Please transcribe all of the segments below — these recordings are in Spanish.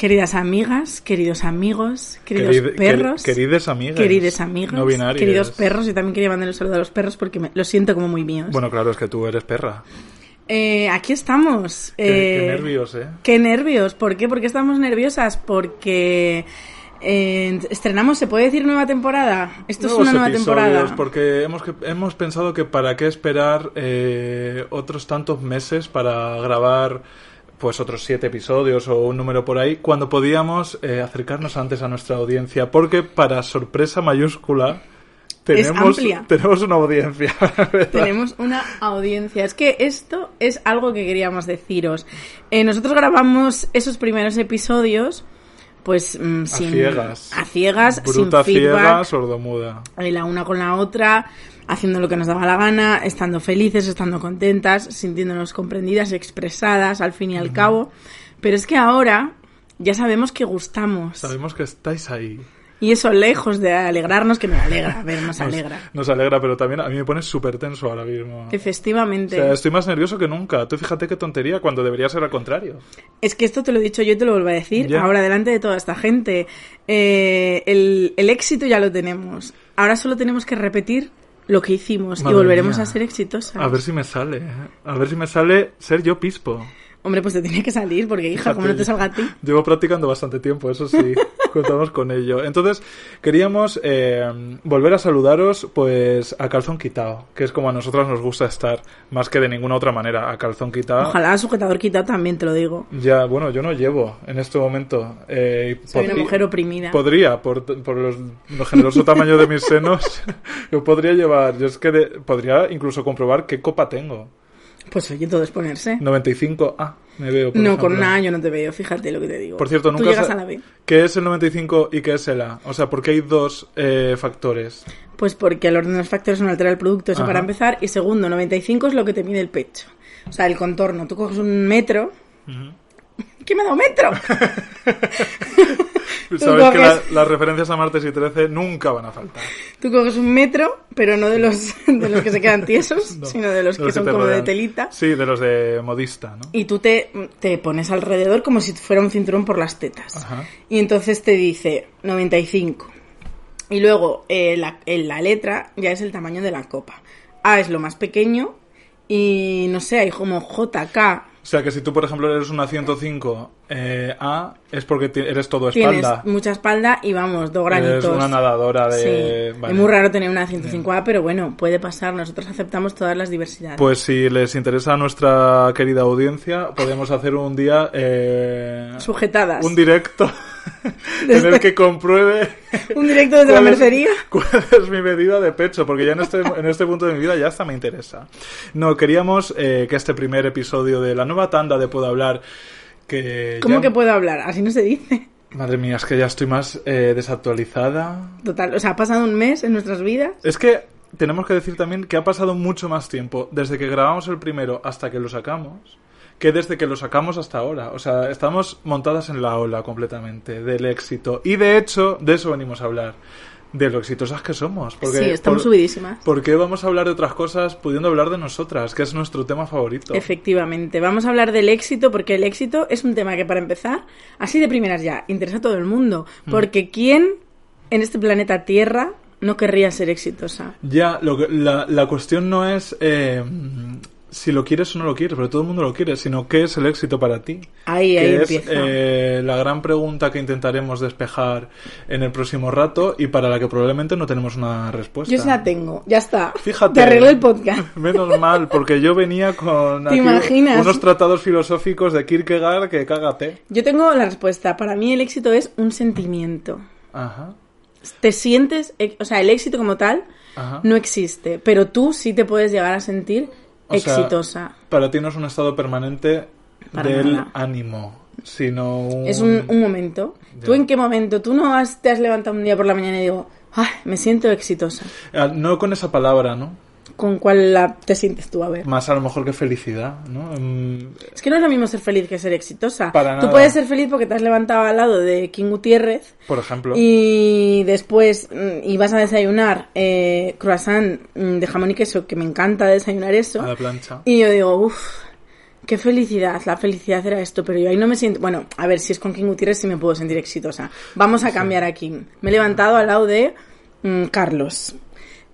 queridas amigas, queridos amigos, queridos perros, quer- querides amigas. queridos amigos, No binarias. queridos perros. Yo también quería mandar un saludo a los perros porque me, lo siento como muy míos. Bueno, claro, es que tú eres perra. Eh, aquí estamos. Qué, qué Eh, nervios, ¿eh? Qué nervios. ¿Por qué? ¿Por qué estamos nerviosas? Porque eh, estrenamos, ¿se puede decir nueva temporada? Esto Nuevos es una nueva temporada. Porque hemos, que- hemos pensado que para qué esperar eh, otros tantos meses para grabar pues otros siete episodios o un número por ahí, cuando podíamos eh, acercarnos antes a nuestra audiencia, porque para sorpresa mayúscula tenemos, tenemos una audiencia. ¿verdad? Tenemos una audiencia. Es que esto es algo que queríamos deciros. Eh, nosotros grabamos esos primeros episodios, pues mm, a sin ciegas. a ciegas, Bruta, sin feedback, ciega, sordomuda. eh, la una con la otra, haciendo lo que nos daba la gana, estando felices, estando contentas, sintiéndonos comprendidas, expresadas, al fin y al cabo. Pero es que ahora ya sabemos que gustamos. Sabemos que estáis ahí. Y eso, lejos de alegrarnos, que me alegra, a ver, nos alegra. Nos alegra, pero también a mí me pone súper tenso ahora mismo. O Efectivamente. sea, estoy más nervioso que nunca. Tú fíjate qué tontería cuando debería ser al contrario. Es que esto te lo he dicho yo y te lo vuelvo a decir Ya. ahora delante de toda esta gente. Eh, el, el éxito ya lo tenemos. Ahora solo tenemos que repetir lo que hicimos Madre y volveremos mía. a ser exitosas. A ver si me sale. ¿eh? A ver si me sale ser yo pispo. Hombre, pues te tiene que salir, porque hija, como no te salga a ti. Llevo practicando bastante tiempo, eso sí, contamos con ello. Entonces, queríamos eh, volver a saludaros pues a calzón quitado, que es como a nosotras nos gusta estar, más que de ninguna otra manera, a calzón quitado. Ojalá sujetador quitado también, te lo digo. Ya, bueno, yo no llevo en este momento. eh, Soy una mujer oprimida. Podría, por, por los, lo generoso tamaño de mis senos, yo podría llevar, yo es que de- podría incluso comprobar qué copa tengo. Pues oye, todo es ponerse. 95A, me veo. por no, ejemplo. con una A yo no te veo, fíjate lo que te digo. Por cierto, Tú nunca llegas sa- a la B. ¿Qué es el 95 y qué es el A? O sea, ¿por qué hay dos eh, factores? Pues porque el orden de los factores no altera el producto, eso Ajá. para empezar. Y segundo, 95 es lo que te mide el pecho. O sea, el contorno. Tú coges un metro. ¿Qué me ha dado metro? Sabes que la- las referencias a martes y 13 nunca van a faltar. Tú coges un metro, pero no de los, de los que se quedan tiesos, No, sino de los de que son como de telita. Sí, de los de modista, ¿no? Y tú te, te pones alrededor como si fuera un cinturón por las tetas. Ajá. Y entonces te dice 95. Y luego eh, la, en la letra ya es el tamaño de la copa. A es lo más pequeño y no sé, hay como JK. O sea, que si tú, por ejemplo, eres una 105 eh, A, es porque eres todo Tienes espalda. mucha espalda y vamos, dos granitos. Eres una nadadora de... Sí. vale. Es muy raro tener una 105A, pero bueno, puede pasar. Nosotros aceptamos todas las diversidades. Pues si les interesa a nuestra querida audiencia, podemos hacer un día... eh, Sujetadas. un directo en el Desde- que compruebe Un directo desde la ¿Cuál es- mercería. ¿Cuál es mi medida de pecho? Porque ya en este, en este punto de mi vida ya hasta me interesa. No, queríamos eh, que este primer episodio de la nueva tanda de Puedo Hablar, que... ¿Cómo ya- que puedo hablar? Así no se dice. Madre mía, es que ya estoy más eh, desactualizada. Total, o sea, ha pasado un mes en nuestras vidas. Es que tenemos que decir también que ha pasado mucho más tiempo desde que grabamos el primero hasta que lo sacamos que desde que lo sacamos hasta ahora. O sea, estamos montadas en la ola completamente del éxito. Y de hecho, de eso venimos a hablar. De lo exitosas que somos. Porque, sí, estamos por- subidísimas. ¿Por qué vamos a hablar de otras cosas pudiendo hablar de nosotras? Que es nuestro tema favorito. Efectivamente, vamos a hablar del éxito porque el éxito es un tema que para empezar, así de primeras ya, interesa a todo el mundo. Mm. Porque ¿quién en este planeta Tierra no querría ser exitosa? Ya, lo que- la, la cuestión no es... eh, si lo quieres o no lo quieres, pero todo el mundo lo quiere, sino qué es el éxito para ti. Ahí, que ahí es empieza. eh, la gran pregunta que intentaremos despejar en el próximo rato y para la que probablemente no tenemos una respuesta. Yo se la tengo, ya está. Fíjate. Te arreglé el podcast. Menos mal, porque yo venía con ¿Te imaginas? unos tratados filosóficos de Kierkegaard que cágate. Yo tengo la respuesta. Para mí el éxito es un sentimiento. Ajá. Te sientes, eh, o sea, el éxito como tal Ajá. no existe, pero tú sí te puedes llegar a sentir O sea, exitosa. Para ti no es un estado permanente Para del nada. ánimo, sino un... Es un, un momento. ¿Tú en qué momento? Tú no has- te has levantado un día por la mañana y digo, ay, me siento exitosa. Ah, No con esa palabra, ¿no? ¿Con cuál la- te sientes tú? A ver. Más a lo mejor que felicidad, ¿no? Mm, Es que no es lo mismo ser feliz que ser exitosa. Para Tú nada. puedes ser feliz porque te has levantado al lado de King Gutiérrez Por ejemplo. y después mm, y vas a desayunar eh, croissant mm, de jamón y queso, que me encanta desayunar eso. A la plancha. Y yo digo, uff, qué felicidad, la felicidad era esto, pero yo ahí no me siento... Bueno, a ver, si es con King Gutiérrez sí me puedo sentir exitosa. Vamos a cambiar a King. Me he levantado al lado de mm, Carlos.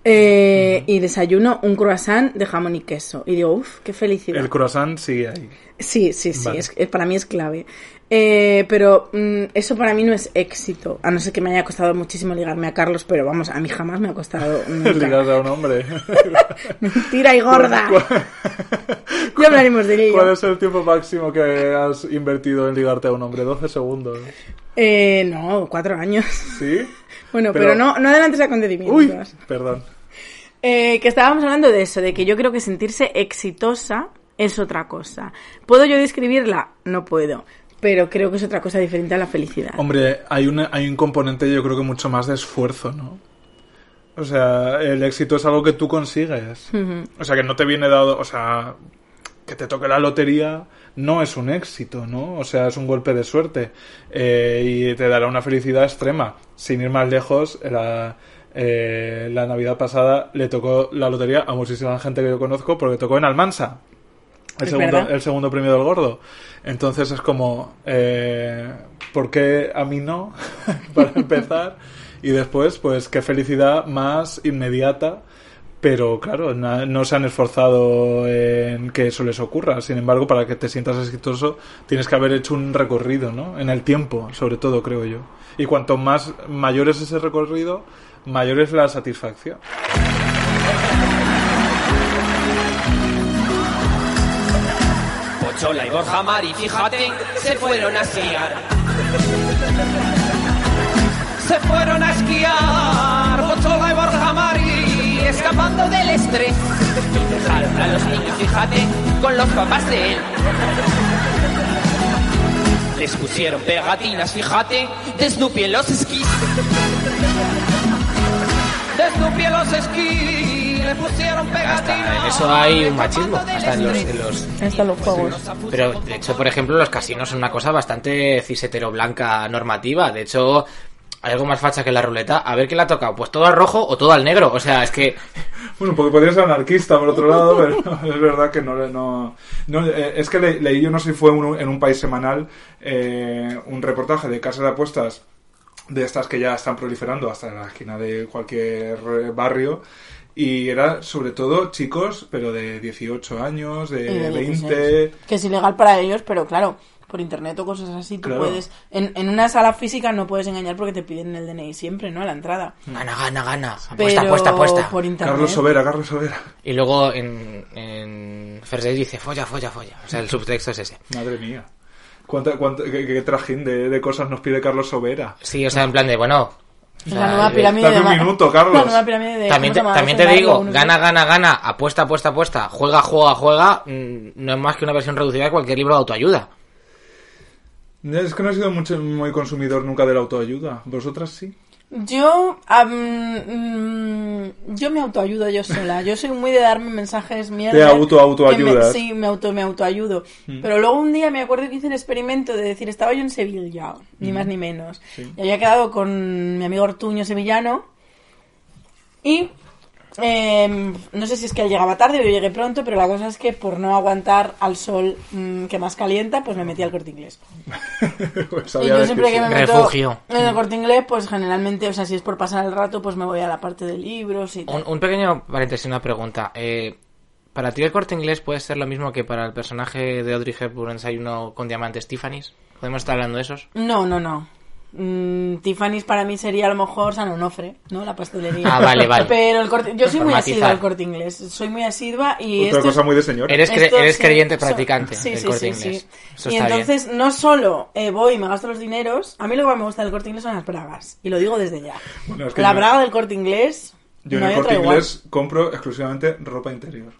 Eh, Y desayuno un croissant de jamón y queso. Y digo, uff, qué felicidad. El croissant sigue ahí. Sí, sí, sí, Vale. es, es- para mí es clave. Eh, pero mm, eso para mí no es éxito, a no ser que me haya costado muchísimo ligarme a Carlos, pero vamos, a mí jamás me ha costado. Ligarse a un hombre. Mentira y gorda. Ya hablaremos de ello. ¿Cuál es el tiempo máximo que has invertido en ligarte a un hombre? 12 segundos. Eh, no, cuatro años. ¿Sí? Bueno, pero, Pero- no, no adelantes acontecimientos. Uy, perdón. Eh, que estábamos hablando de eso, de que yo creo que sentirse exitosa es otra cosa. ¿Puedo yo describirla? No puedo. Pero creo que es otra cosa diferente a la felicidad. Hombre, hay, una, hay un componente yo creo que mucho más de esfuerzo, ¿no? O sea, el éxito es algo que tú consigues. O sea, que no te viene dado, o sea, que te toque la lotería no es un éxito, ¿no? O sea, es un golpe de suerte eh, y te dará una felicidad extrema. Sin ir más lejos, la, eh, la Navidad pasada le tocó la lotería a muchísima gente que yo conozco porque tocó en Almansa. El segundo, verdad. el segundo premio del gordo. Entonces es como, eh, ¿por qué a mí no? Para empezar. Y después, pues qué felicidad más inmediata. Pero claro, no se han esforzado en que eso les ocurra. Sin embargo, para que te sientas exitoso, tienes que haber hecho un recorrido, ¿no? En el tiempo, sobre todo, creo yo. Y cuanto más mayor es ese recorrido, mayor es la satisfacción. Pochola y Borja Mari, fíjate, se fueron a esquiar. Se fueron a esquiar, Pochola y Borja Mari, escapando del estrés. Dejaron a los niños, fíjate, con los papás de él. Les pusieron pegatinas, fíjate, de Snoopy en los esquís. Hasta en eso hay un machismo, hasta en los, en los- Ahí están los juegos. Pero, de hecho, por ejemplo, los casinos son una cosa bastante cisetero blanca normativa. De hecho, hay algo más facha que la ruleta. A ver qué le ha tocado. Pues todo al rojo o todo al negro. O sea, es que... Bueno, porque podría ser anarquista por otro lado, pero es verdad que no... no, no, eh, es que le- leí, yo no sé si fue un- en un país semanal, eh, un reportaje de casas de apuestas de estas que ya están proliferando hasta en la esquina de cualquier eh, barrio. Y era sobre todo chicos, pero de 18 años, de, Y de 20... 16. Que es ilegal para ellos, pero claro, por internet o cosas así, tú Claro. puedes... En, en una sala física no puedes engañar porque te piden el DNI siempre, ¿no? A la entrada. Gana, gana, gana. Apuesta, apuesta, apuesta. por internet... Carlos Sobera, Carlos Sobera. Y luego en, en Dates dice folla, folla, folla. O sea, el subtexto es ese. Madre mía. ¿Cuánta, cuánta- qué, qué trajín de, de cosas nos pide Carlos Sobera? Sí, o sea, en plan de, bueno... o Es sea, la nueva eh, pirámide dame de... un minuto, Carlos. La nueva pirámide de... También te, también te digo, sé gana, gana, gana, apuesta, apuesta, apuesta, juega, juega, juega, mm, no es más que una versión reducida de cualquier libro de autoayuda. Es que no he sido mucho, muy consumidor nunca de la autoayuda. ¿Vosotras sí? Yo, mm, yo me autoayudo yo sola. Yo soy muy de darme mensajes mierda. Te auto- autoayudas. Sí, me auto me autoayudo. Pero luego un día me acuerdo que hice el experimento de decir, estaba yo en Sevilla, ni más ni menos. Y había quedado con mi amigo Ortuño sevillano. Y eh, no sé si es que él llegaba tarde o yo llegué pronto, pero la cosa es que por no aguantar al sol mm, que más calienta, pues me metí al corte inglés. Pues Y sabía yo siempre que me meto Refugio. en el corte inglés, pues generalmente, o sea, si es por pasar el rato, pues me voy a la parte de libros y tal. Un, un pequeño paréntesis, una pregunta. Eh, ¿Para ti el corte inglés puede ser lo mismo que para el personaje de Audrey Hepburn en Desayuno con Diamantes Tiffany's? ¿Podemos estar hablando de esos? No, no, no. Mm, Tiffany's para mí sería a lo mejor San Onofre, ¿no? La pastelería. Ah, vale, vale. Pero el corte, yo soy muy asidua al corte inglés. Soy muy asidua y Otra esto cosa muy de señora. Eres, cre- Esto eres sí, creyente so- practicante sí, del sí, corte sí, inglés. sí. Eso y entonces no solo eh, voy y me gasto los dineros, a mí lo que más me gusta del corte inglés son las bragas. Y lo digo desde ya. Bueno, es que la yo- braga del corte inglés. Yo no en el hay otra corte igual. inglés compro exclusivamente ropa interior.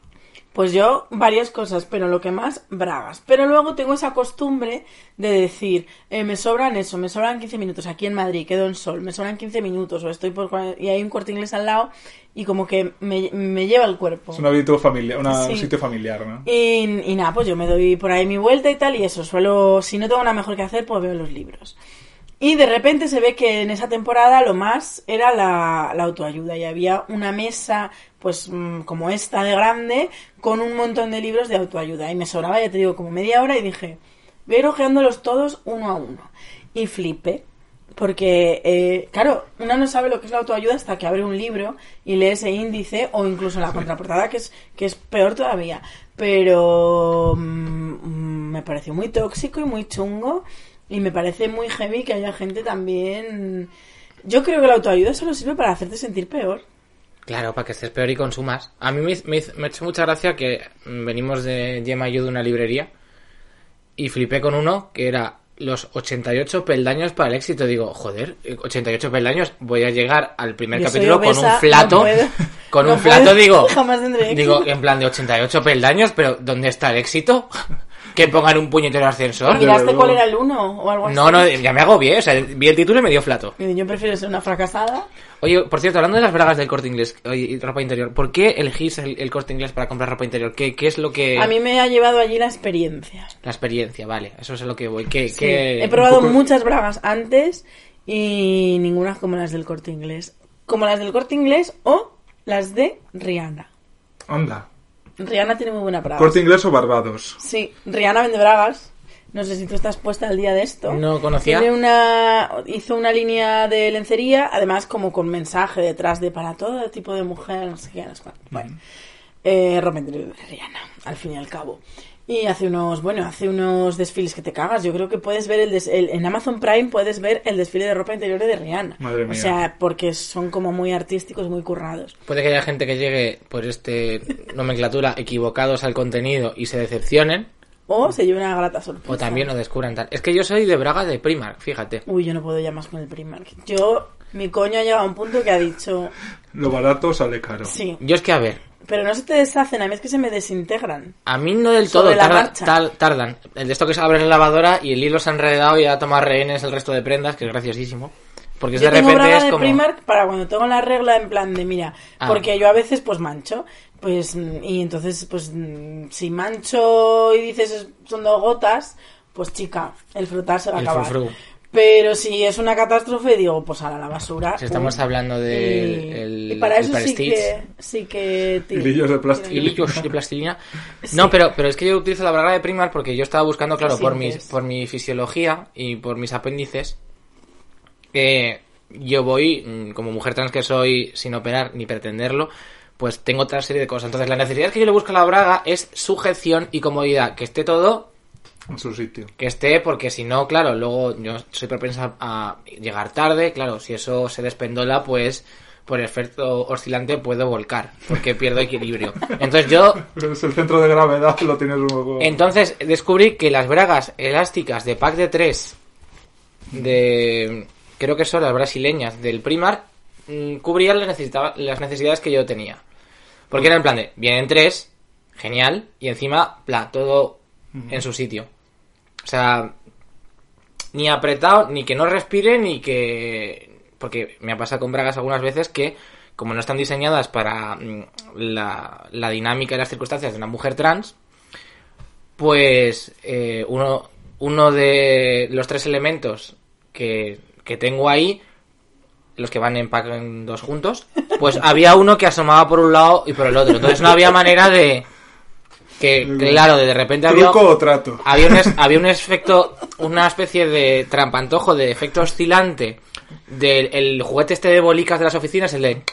Pues yo varias cosas, pero lo que más, bragas. Pero luego tengo esa costumbre de decir, eh, me sobran eso, me sobran 15 minutos aquí en Madrid, quedo en Sol, me sobran 15 minutos o estoy por... y hay un corte inglés al lado y como que me, me lleva el cuerpo. Es un hábito familiar, una- Sí. un sitio familiar, ¿no? Y, y nada, pues yo me doy por ahí mi vuelta y tal, y eso, suelo, si no tengo nada mejor que hacer, pues veo los libros. Y de repente se ve que en esa temporada lo más era la, la autoayuda y había una mesa, pues mm, como esta de grande, con un montón de libros de autoayuda. Y me sobraba, ya te digo, como media hora y dije, voy a ir hojeándolos todos uno a uno. Y flipé. Porque, eh, claro, una no sabe lo que es la autoayuda hasta que abre un libro y lee ese índice o incluso la contraportada, que es, que es peor todavía. Pero mm, mm, me pareció muy tóxico y muy chungo y me parece muy heavy que haya gente también... Yo creo que la autoayuda solo sirve para hacerte sentir peor. Claro, para que estés peor y consumas. A mí me, me, ha hecho mucha gracia que venimos de Gemma y yo de una librería y flipé con uno que era los 88 peldaños para el éxito. Digo, joder, eh, 88 peldaños, voy a llegar al primer Yo capítulo con un flato. no puedo. con No un flato, puedo, digo, jamás tendré digo, en plan de 88 peldaños, pero ¿dónde está el éxito? Que pongan un puñetero ascensor. ¿Miraste cuál era el uno o algo así? No, no, ya me agobié, o sea, vi el título y me dio flato. Yo prefiero ser una fracasada. Oye, por cierto, hablando de las bragas del corte inglés y ropa interior, ¿por qué elegís el, el corte inglés para comprar ropa interior? ¿Qué, qué es lo que...? A mí me ha llevado allí la experiencia. La experiencia, vale, eso es a lo que voy. ¿Qué, Sí, qué- He probado poco- muchas bragas antes y ninguna como las del corte inglés. Como las del corte inglés o las de Rihanna. Anda. Rihanna tiene muy buena bragas. Corte inglés o Barbados. Sí, Rihanna vende bragas. No sé si tú estás puesta al día de esto. No conocía. Tiene una, hizo una línea de lencería, además como con mensaje detrás de para todo tipo de mujer, no sé qué, no sé cuánto. Bueno, eh, Rihanna, al fin y al cabo. Y hace unos, bueno, hace unos desfiles que te cagas. Yo creo que puedes ver el, des- el- en Amazon Prime puedes ver el desfile de ropa interior de Rihanna. Madre O mía. sea, porque son como muy artísticos, muy currados. Puede que haya gente que llegue por este nomenclatura equivocados al contenido y se decepcionen, O se lleva una grata sorpresa. o también lo descubran tal. Es que yo soy de braga de Primark, fíjate. Uy, yo no puedo ya más con el Primark. Yo, mi coño ha llegado a un punto que ha dicho, Lo barato sale caro. sí, Yo es que, a ver, pero no se te deshacen, a mí es que se me desintegran. a mí no del todo, Sobre la tarda- marcha. tal- tardan. El de esto que se abre la lavadora y el hilo se ha enredado y ha tomado rehenes el resto de prendas, que es graciosísimo. Porque Yo de tengo repente braga es de como... Primark para cuando tengo la regla en plan de, mira, Ah. porque yo a veces pues mancho, pues, y entonces pues si mancho y dices es- son dos gotas, pues chica, el frotar se va a acabar. frufru. Pero si es una catástrofe, digo, pues a la basura. Si estamos hablando del y, el- y para el eso sí Prestige. que, sí que... ti- Hilillos de plástico. hilillos de plastilina. Sí. No, pero, pero es que yo utilizo la braga de Primark porque yo estaba buscando, claro, ¿Qué por mi, por mi fisiología y por mis apéndices, que yo voy, mm, como mujer trans que soy, sin operar ni pretenderlo, pues tengo otra serie de cosas. Entonces, la necesidad que yo le busco a la braga es sujeción y comodidad, que esté todo En su sitio. que esté, porque si no, claro, luego yo soy propensa a llegar tarde, claro, si eso se despendola, pues por efecto oscilante puedo volcar, porque pierdo equilibrio. Entonces yo, Es el centro de gravedad, lo tienes un poco... entonces descubrí que las bragas elásticas de pack de 3, de, creo que son las brasileñas del Primark, mm, cubrían las, necesitaba- las necesidades que yo tenía. Porque era en plan de, vienen tres, genial, y encima, pla, todo en su sitio. O sea, ni apretado, ni que no respire, ni que... Porque me ha pasado con bragas algunas veces que, como no están diseñadas para mm, la, la dinámica y las circunstancias de una mujer trans, pues eh, uno, uno de los tres elementos que, que tengo ahí, los que van en pack en dos juntos, pues había uno que asomaba por un lado y por el otro. Entonces no había manera de... Que, claro, de repente había... ¿Truco o trato? Había un, es- había un efecto, una especie de trampantojo, de efecto oscilante del el juguete este de bolicas de las oficinas, el de...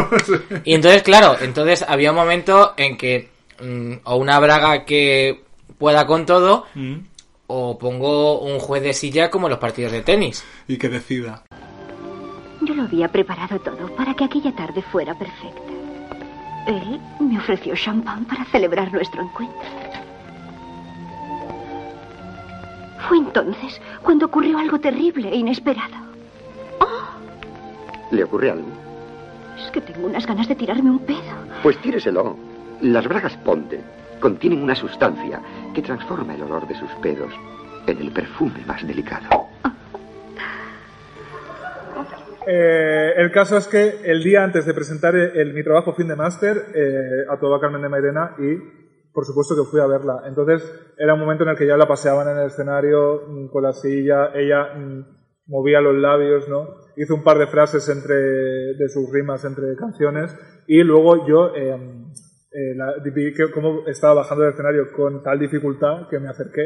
Y entonces, claro, entonces había un momento en que mm, o una braga que pueda con todo, Mm. o pongo un juez de silla como en los partidos de tenis. Y que decida. Yo lo había preparado todo para que aquella tarde fuera perfecta. Él me ofreció champán para celebrar nuestro encuentro. Fue entonces cuando ocurrió algo terrible e inesperado. ¿Le ocurre algo? Es que tengo unas ganas de tirarme un pedo. Pues tíreselo. Las bragas Ponte contienen una sustancia que transforma el olor de sus pedos en el perfume más delicado. Eh, el caso es que el día antes de presentar el, el- mi trabajo fin de máster, eh, actuaba Carmen de Mairena y por supuesto que fui a verla. Entonces era un momento en el que ya la paseaban en el escenario mm, con la silla, ella mm, movía los labios, ¿no? Hizo un par de frases entre, de sus rimas entre canciones y luego yo eh, eh, la- vi que cómo estaba bajando del escenario con tal dificultad que me acerqué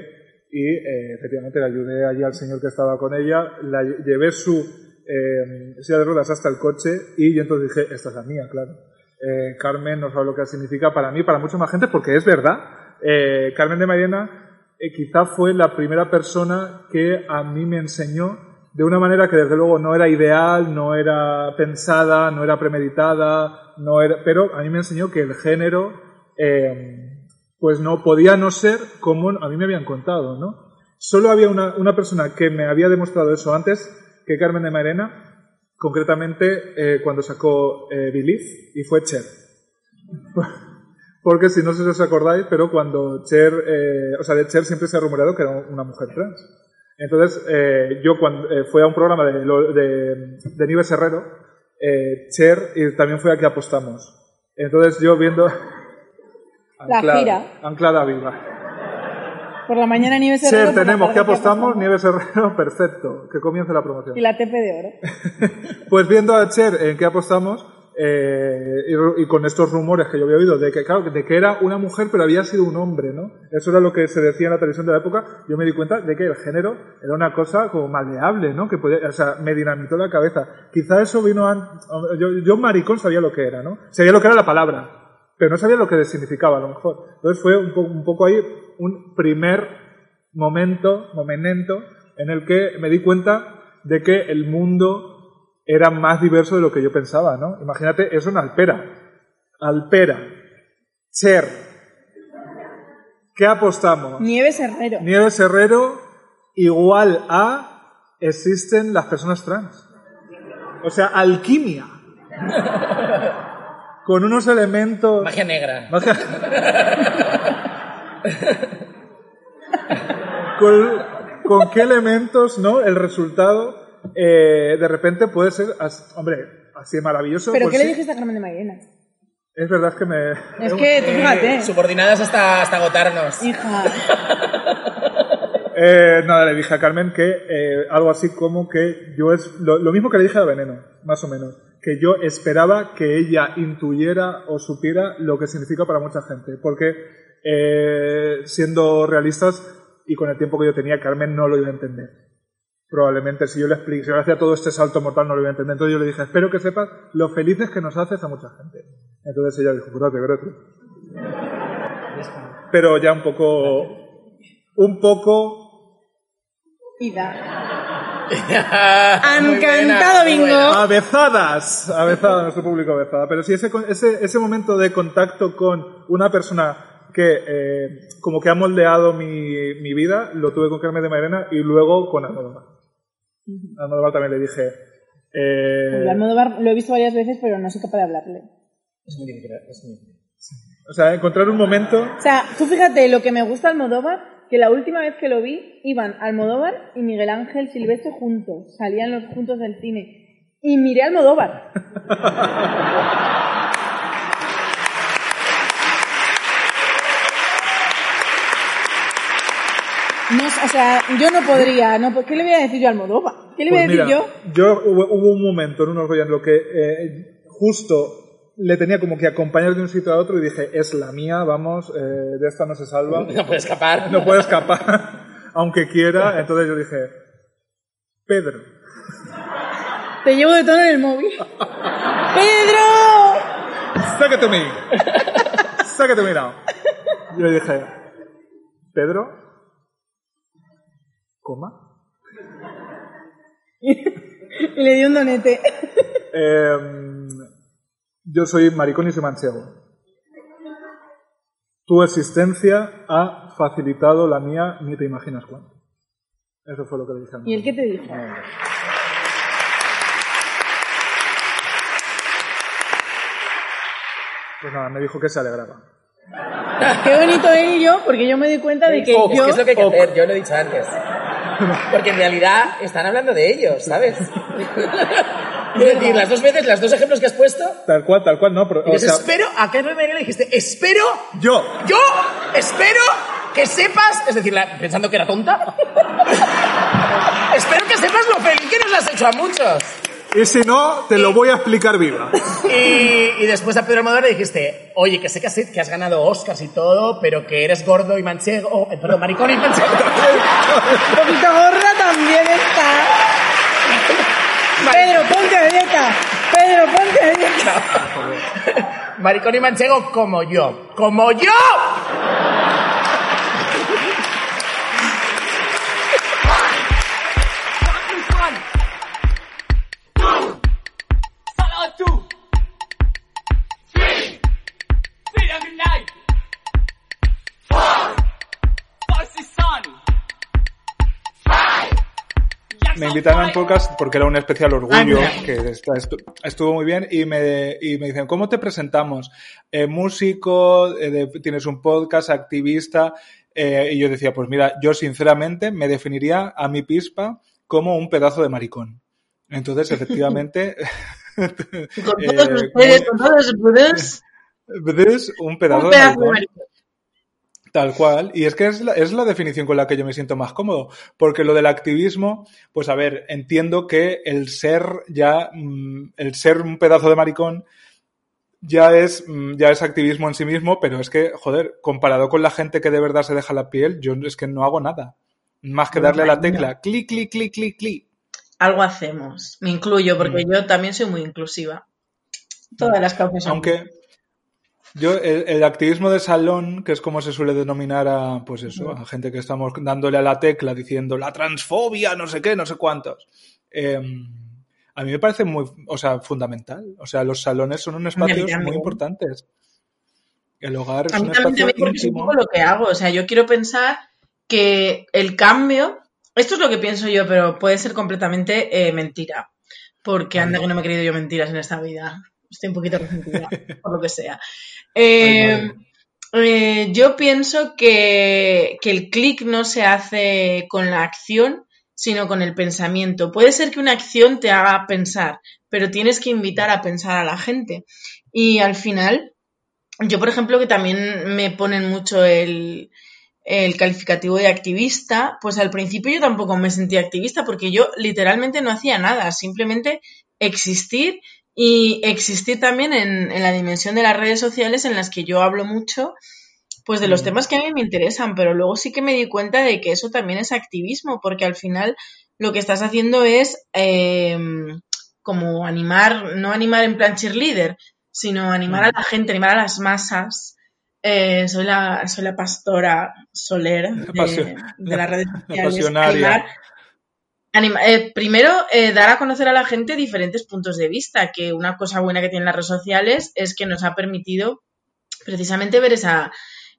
y eh, efectivamente le ayudé allí al señor que estaba con ella, la lle- llevé su eh, silla de ruedas hasta el coche y yo entonces dije, esta es la mía, claro. Eh, Carmen no sabe lo que significa para mí, para mucha más gente, porque es verdad. Eh, Carmen de Mairena eh, quizá fue la primera persona que a mí me enseñó de una manera que desde luego no era ideal, no era pensada, no era premeditada, no era, pero a mí me enseñó que el género eh, pues no podía no ser como a mí me habían contado, ¿no? Solo había una, una persona que me había demostrado eso antes que Carmen de Mairena, concretamente eh, cuando sacó eh, Believe, y fue Cher. Porque si no sé si os acordáis, pero cuando Cher, eh, o sea, de Cher siempre se ha rumoreado que era una mujer trans. Entonces, eh, yo cuando eh, fui a un programa de, de, de Nieves Herrero, eh, Cher, y también fue a que apostamos. Entonces yo viendo... La gira. Anclada viva. Por la mañana Nieves Herrero. La tenemos que apostamos, apostamos. Nieves Herrero, perfecto, que comience la promoción. Y la TP de oro. Pues viendo a Cher en qué apostamos, eh, y, y con estos rumores que yo había oído de que, claro, de que era una mujer pero había sido un hombre, ¿no? Eso era lo que se decía en la televisión de la época. Yo me di cuenta de que el género era una cosa como maleable, ¿no? Que podía, o sea, me dinamitó la cabeza. Quizá eso vino a, yo, yo maricón sabía lo que era, ¿no? Sabía lo que era la palabra, pero no sabía lo que significaba a lo mejor. Entonces fue un, po- un poco ahí un primer momento, momento, en el que me di cuenta de que el mundo era más diverso de lo que yo pensaba, ¿no? Imagínate eso en Alpera. Alpera. Cher. ¿Qué apostamos? Nieves Herrero. Nieves Herrero igual a existen las personas trans. O sea, alquimia. Con unos elementos... Magia negra. Magia- con, con qué elementos, ¿no? El resultado eh, de repente puede ser, as- hombre, así de maravilloso. ¿Pero pues qué le dijiste a Carmen de Mairena? Es verdad que me... Es que, tú fíjate. subordinadas hasta, hasta agotarnos. Hija. Eh, nada, le dije a Carmen que eh, algo así como que yo es lo, lo mismo que le dije a Veneno, más o menos, que yo esperaba que ella intuyera o supiera lo que significa para mucha gente, porque eh, siendo realistas y con el tiempo que yo tenía, Carmen no lo iba a entender. Probablemente si yo le explico, si yo le hacía todo este salto mortal no lo iba a entender. Entonces yo le dije, espero que sepas lo felices que nos haces a mucha gente. Entonces ella dijo, cuídate, gracias. Pero ya un poco, un poco Ida. Han cantado bingo. Avezadas, avezada nuestro público avezada. Pero sí, ese, ese, ese momento de contacto con una persona que eh, como que ha moldeado mi, mi vida, lo tuve con Carmen de Mairena y luego con Almodóvar. A Almodóvar también le dije... eh, Almodóvar lo he visto varias veces, pero no soy capaz de hablarle. Es muy difícil, es muy difícil. o sea, encontrar un momento... O sea, tú fíjate lo que me gusta Almodóvar, que la última vez que lo vi, iban Almodóvar y Miguel Ángel Silvestre juntos. Salían los juntos del cine. Y miré a Almodóvar. No, o sea, yo no podría, no, ¿qué le voy a decir yo a Almodóvar? ¿Qué le voy a Pues decir mira, yo? yo hubo, hubo un momento en unos en lo que eh, justo le tenía como que acompañar de un sitio a otro y dije, es la mía, vamos, eh, de esta no se salva. No puede escapar. no puede escapar, aunque quiera. Entonces yo dije, Pedro, Te llevo de tono en el móvil. ¡Pedro! sácate me. Sácate me now. Yo dije, Pedro, coma. Y le dio un donete. Em, yo soy maricón y soy manchego. Tu existencia ha facilitado la mía, ni te imaginas cuánto. Eso fue lo que le dije a mi ¿Y el qué te dijo? Pues nada, me dijo que se alegraba. Qué bonito ello, porque yo me di cuenta de yo... que es lo que hay que hacer, yo lo he dicho antes. Porque en realidad están hablando de ellos, ¿sabes? Es decir, las dos veces, los dos ejemplos que has puesto, Tal cual, tal cual, no, pero, o sea, espero, ¿a qué le dijiste? Espero, yo, yo espero que sepas, es decir, la- pensando que era tonta, espero que sepas lo feliz que nos has hecho a muchos. y si no, te lo voy a explicar viva. Y, y después a Pedro Almodóvar le dijiste, oye, que sé que has, que has ganado Oscars y todo, pero que eres gordo y manchego, oh, perdón, maricón y manchego. Poquito gorda también está. Pedro, ponte a dieta. Pedro, ponte a dieta. Maricón y manchego como yo. ¡Como yo! Invitaron a un podcast porque era un especial orgullo, que estuvo muy bien, y me, y me dicen, ¿cómo te presentamos? Eh, músico, eh, de- tienes un podcast, activista, eh, y yo decía, pues mira, yo sinceramente me definiría a mi pispa como un pedazo de maricón. Entonces, efectivamente, Con todos ustedes, con todos ustedes, es un pedazo, un de pedazo de maricón. maricón. Tal cual. Y es que es la, es la definición con la que yo me siento más cómodo. Porque lo del activismo, pues a ver, entiendo que el ser ya, mm, el ser un pedazo de maricón ya es, mm, ya es activismo en sí mismo, pero es que, joder, comparado con la gente que de verdad se deja la piel, yo es que no hago nada. Más que darle a la tecla, clic, clic, clic, clic, clic. Algo hacemos. Me incluyo porque Mm. yo también soy muy inclusiva. Todas las causas son. Aunque yo, el, el activismo de salón, que es como se suele denominar a, pues eso, a gente que estamos dándole a la tecla diciendo la transfobia, no sé qué, no sé cuántos. eh, a mí me parece muy, o sea, fundamental. O sea, los salones son unos espacios muy importantes. El hogar es A mí un también, espacio también porque es un poco lo que hago. O sea, yo quiero pensar que el cambio, esto es lo que pienso yo, pero puede ser completamente eh, mentira. Porque anda que no me he creído yo mentiras en esta vida. Estoy un poquito resentida, por lo que sea. Eh, eh, yo pienso que, que el clic no se hace con la acción, sino con el pensamiento. Puede ser que una acción te haga pensar, pero tienes que invitar a pensar a la gente. Y al final, yo, por ejemplo, que también me ponen mucho el, el calificativo de activista, pues al principio yo tampoco me sentía activista porque yo literalmente no hacía nada, simplemente existir y existir también en, en la dimensión de las redes sociales en las que yo hablo mucho pues de los Mm. temas que a mí me interesan, pero luego sí que me di cuenta de que eso también es activismo, porque al final lo que estás haciendo es eh, como animar, no animar en plan cheerleader, sino animar a la gente, animar a las masas. Eh, soy, la, soy la pastora Soler de, las redes la sociales. pasionaria. Animar- eh, primero, eh, dar a conocer a la gente diferentes puntos de vista, que una cosa buena que tienen las redes sociales es que nos ha permitido precisamente ver esa,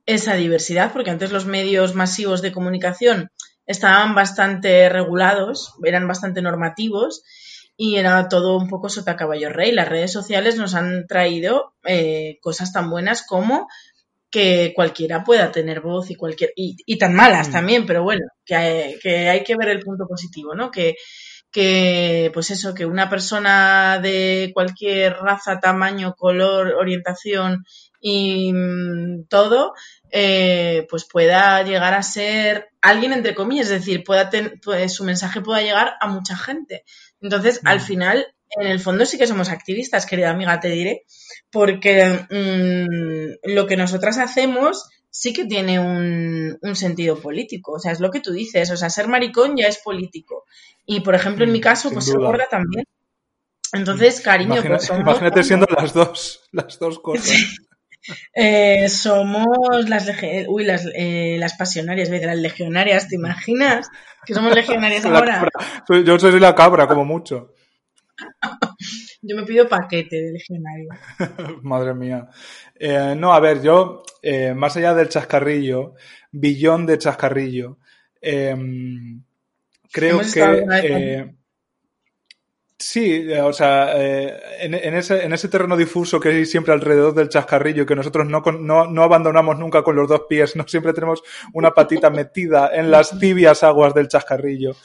esa diversidad, porque antes los medios masivos de comunicación estaban bastante regulados, eran bastante normativos y era todo un poco sota caballo rey. Las redes sociales nos han traído eh, cosas tan buenas como que cualquiera pueda tener voz y cualquier y, y tan malas Mm. también, pero bueno, que hay, que hay que ver el punto positivo, ¿no? Que, que pues eso, que una persona de cualquier raza, tamaño, color, orientación y mm, todo, eh, pues pueda llegar a ser alguien entre comillas, es decir, pueda ten- pues, su mensaje pueda llegar a mucha gente. Entonces, al Mm. final, en el fondo sí que somos activistas, querida amiga, te diré, porque mm, lo que nosotras hacemos sí que tiene un, un sentido político. O sea, es lo que tú dices. O sea, ser maricón ya es político. Y, por ejemplo, en mi Mm, caso, sin pues ser gorda también. Entonces, cariño, pues somos imagínate siendo las dos, las dos cosas. Eh, somos las, uy, las, eh, las pasionarias, las legionarias, ¿te imaginas? Que somos legionarias ahora. cabra. Yo soy la cabra, como mucho. Yo me pido paquete de legionario. Madre mía. Eh, no, a ver, yo, eh, más allá del chascarrillo, billón de chascarrillo, eh, creo que... alguna vez con- eh, sí, eh, o sea, eh, en, ese, en ese terreno difuso que hay siempre alrededor del chascarrillo, que nosotros no, no abandonamos nunca con los dos pies, no siempre tenemos una patita metida en las tibias aguas del chascarrillo.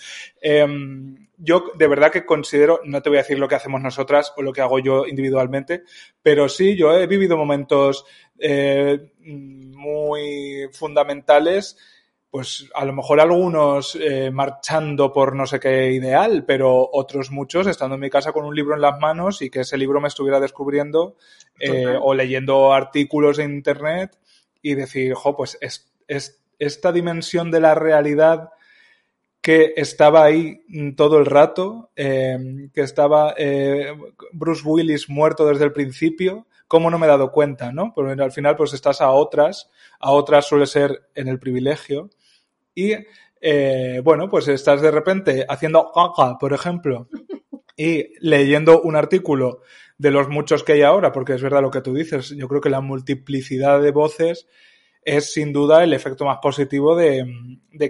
Em, yo de verdad que considero, no te voy a decir lo que hacemos nosotras o lo que hago yo individualmente, pero sí, yo he vivido momentos eh, muy fundamentales, pues a lo mejor algunos eh, marchando por no sé qué ideal, pero otros muchos estando en mi casa con un libro en las manos y que ese libro me estuviera descubriendo eh, o leyendo artículos en internet y decir, jo, pues es, es- esta dimensión de la realidad que estaba ahí todo el rato, eh, que estaba Bruce Willis muerto desde el principio, ¿cómo no me he dado cuenta, no? Porque al final pues estás a otras, a otras suele ser en el privilegio y eh, bueno, pues estás de repente haciendo caca, por ejemplo, y leyendo un artículo de los muchos que hay ahora, porque es verdad lo que tú dices, yo creo que la multiplicidad de voces es sin duda el efecto más positivo de,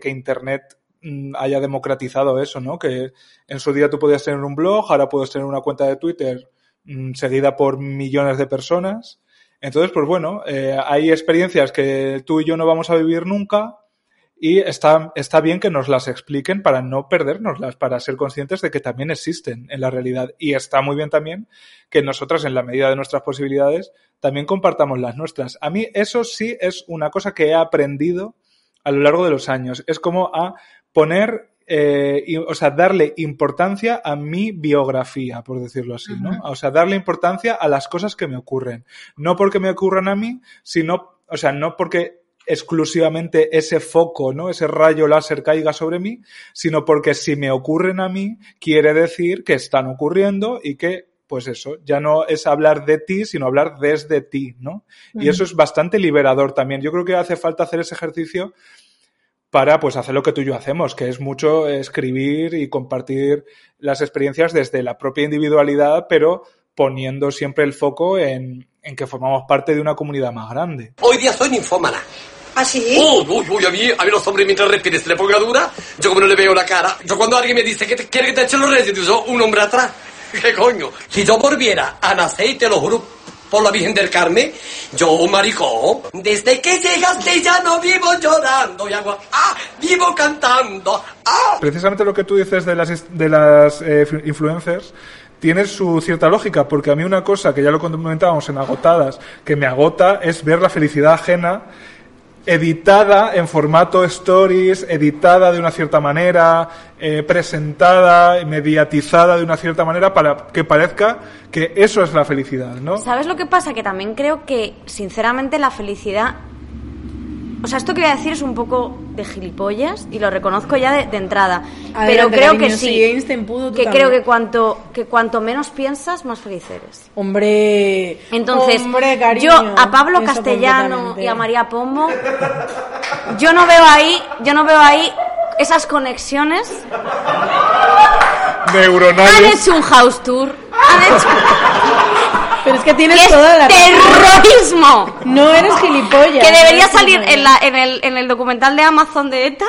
que Internet mm, haya democratizado eso, ¿no? Que en su día tú podías tener un blog, ahora puedes tener una cuenta de Twitter mm, seguida por millones de personas. Entonces, pues bueno, eh, hay experiencias que tú y yo no vamos a vivir nunca y está, está bien que nos las expliquen para no perdérnoslas, para ser conscientes de que también existen en la realidad. Y está muy bien también que nosotras, en la medida de nuestras posibilidades, también compartamos las nuestras. A mí eso sí es una cosa que he aprendido a lo largo de los años. Es como a poner, eh, y- o sea, darle importancia a mi biografía, por decirlo así, ¿no? O sea, darle importancia a las cosas que me ocurren. No porque me ocurran a mí, sino, o sea, no porque exclusivamente ese foco, ¿no? Ese rayo láser caiga sobre mí, sino porque si me ocurren a mí, quiere decir que están ocurriendo y que, pues eso, ya no es hablar de ti, sino hablar desde ti, ¿no? Y eso es bastante liberador también. Yo creo que hace falta hacer ese ejercicio para pues hacer lo que tú y yo hacemos, que es mucho escribir y compartir las experiencias desde la propia individualidad, pero poniendo siempre el foco en, en que formamos parte de una comunidad más grande. Hoy día soy ninfómana. ¿Ah, sí? Uy, uy, uy, a mí, a mí los hombres mientras respiren se le ponga dura, yo como no le veo la cara, yo cuando alguien me dice que te, quiere que te eche los reyes, yo un hombre atrás. ¿Qué coño? Si yo volviera a nacer, te lo juro, por la Virgen del Carmen, yo, maricón, desde que llegaste ya no vivo llorando y hago, ah, vivo cantando, ah. Precisamente lo que tú dices de las, de las eh, influencers tiene su cierta lógica, porque a mí una cosa que ya lo comentábamos en Agotadas, que me agota es ver la felicidad ajena editada en formato stories, editada de una cierta manera, eh, presentada, mediatizada de una cierta manera para que parezca que eso es la felicidad, ¿no? ¿Sabes lo que pasa? Que también creo que, sinceramente, la felicidad... O sea, esto que voy a decir es un poco de gilipollas y lo reconozco ya de, de entrada. pero creo cariño, que sí. si Einstein pudo, tú que también. creo que cuanto, que cuanto menos piensas, más feliz eres. Hombre. Entonces, Hombre, cariño, yo a Pablo Castellano y a María Pombo, yo no veo ahí, yo no veo ahí esas conexiones. Han Neuronales. hecho un house tour, han hecho Pero es que tienes que toda la razón. terrorismo. No eres gilipollas. Que debería salir gilipollas. en, la, en, el, en el documental de Amazon de ETA.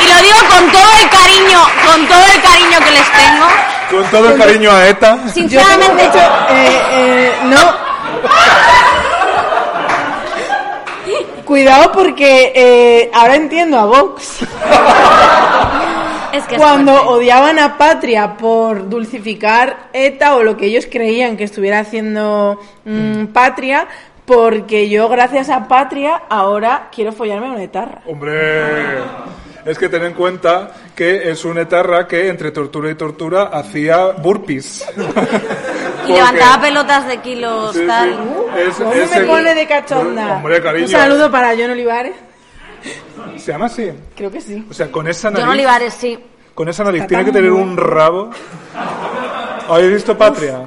Y lo digo con todo el cariño, con todo el cariño que les tengo. Con todo el cariño a ETA. Yo Sinceramente, mucho, eh, eh, no. Cuidado porque eh, ahora entiendo a Vox. Es que es Cuando fuerte. odiaban a Patria por dulcificar ETA o lo que ellos creían que estuviera haciendo mm, Patria, porque yo gracias a Patria ahora quiero follarme a una etarra. Hombre, es que ten en cuenta que es un etarra que entre tortura y tortura hacía burpees. y levantaba pelotas de kilos, Sí, sí. tal. Es- ¿Cómo es me el- pone de cachonda? Hombre, cariño. Un saludo para John Olivares. ¿Se llama así? Creo que sí. O sea, con esa John nariz. Olivares, sí. Con esa nariz Está tiene que tener un rabo. ¿Habéis visto Patria?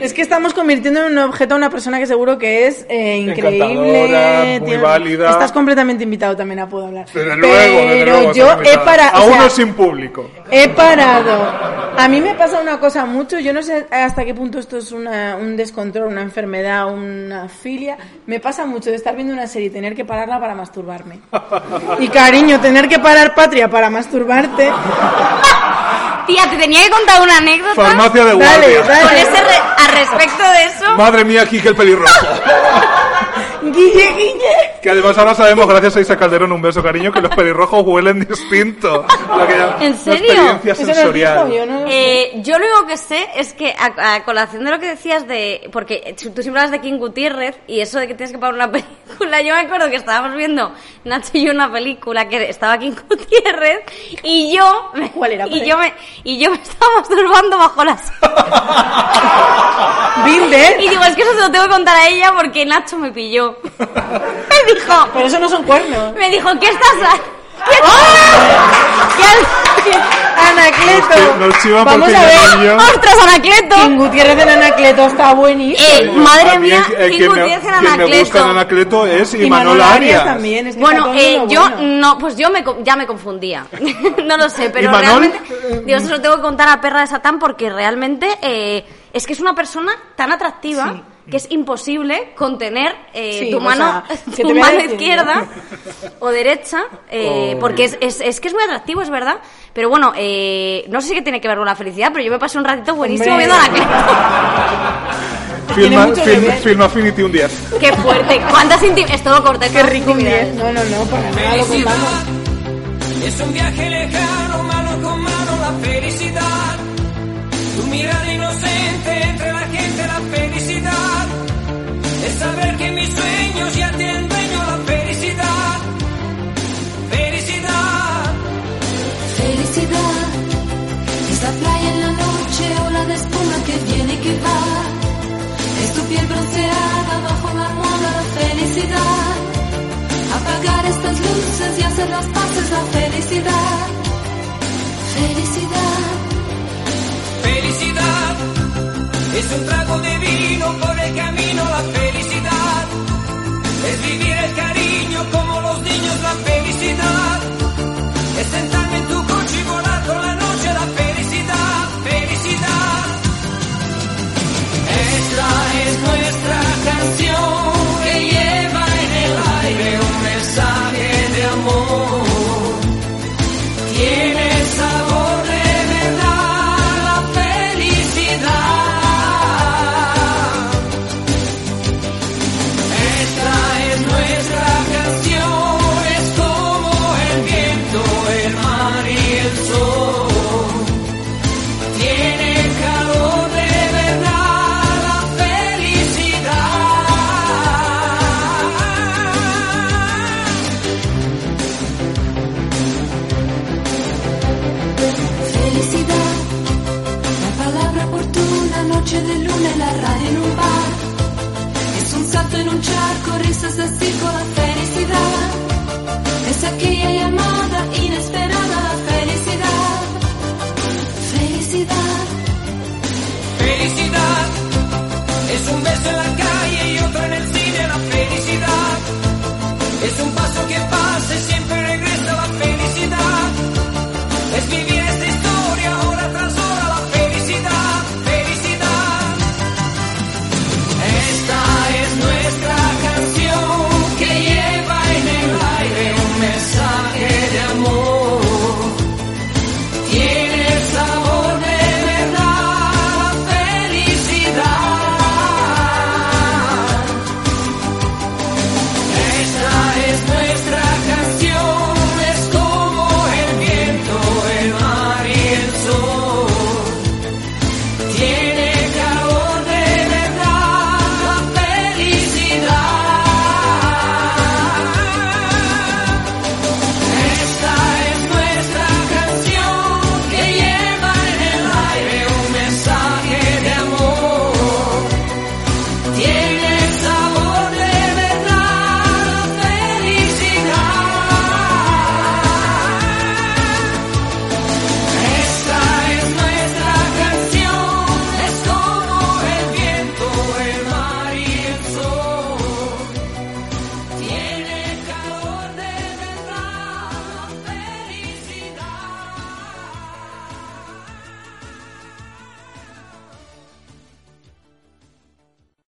Es que estamos convirtiendo en un objeto a una persona que seguro que es eh, increíble. Muy válida. Estás completamente invitado también a Puedo Hablar. Desde luego, desde Pero luego, yo he parado. Aún no sin público. He parado. A mí me pasa una cosa mucho. Yo no sé hasta qué punto esto es una- un descontrol, una enfermedad, una filia. Me pasa mucho de estar viendo una serie y tener que pararla para masturbarme. Y cariño, tener que parar patria para masturbarte. Tía, te tenía que contar una anécdota. Farmacia de Dale, guardia. dale. Con ese re- al respecto de eso. Madre mía, Kike el pelirrojo. Guille, Guille. Que además ahora sabemos, gracias a Isa Calderón, un beso cariño, que los pelirrojos huelen distinto. ¿En serio? experiencia sensorial. yo no lo. Eh, yo lo único que sé es que a, a colación de lo que decías de... Porque tú siempre hablas de King Gutiérrez y eso de que tienes que pagar una película. Yo me acuerdo que estábamos viendo Nacho y yo una película que estaba King Gutiérrez y yo... me- ¿Cuál era? Y yo me, y yo me estaba masturbando bajo las... Binder. Y digo, es que eso se lo tengo que contar a ella porque Nacho me pilló. me dijo... Pero eso no son cuernos. Me dijo, ¿qué estás ¿Qué, ¿Qué has- Anacleto. Nos Vamos a ver. ¡Ostras, Anacleto! King Gutiérrez en Anacleto está buenísimo. Eh, madre mía, eh, King Gutiérrez en quien me gusta en Anacleto. Anacleto es Y Imanol Manol Arias Arias. también. Es que Bueno, eh, yo bueno. no, pues yo me, co- ya me confundía. no lo sé, pero realmente. Dios, se lo tengo que contar a perra de Satán porque realmente eh, es que es una persona tan atractiva que es imposible contener eh, Sí, tu o mano, sea, ¿qué tu mano decir, izquierda o derecha, eh, Oh. porque es, es, es que es muy atractivo, es verdad. Pero bueno, eh, no sé si que tiene que ver con la felicidad, pero yo me pasé un ratito buenísimo Hombre. viendo a la Filma, mucho film. Film Affinity un 10. Qué fuerte. ¿Cuántas intimidades? Esto lo corté. Qué rico un día. No, no, no, para nada lo contamos. Es un viaje lejano, mano con mano, la felicidad. Tu mirada hacer las paces, la felicidad. Felicidad. Felicidad es un trago de vino por el camino, la felicidad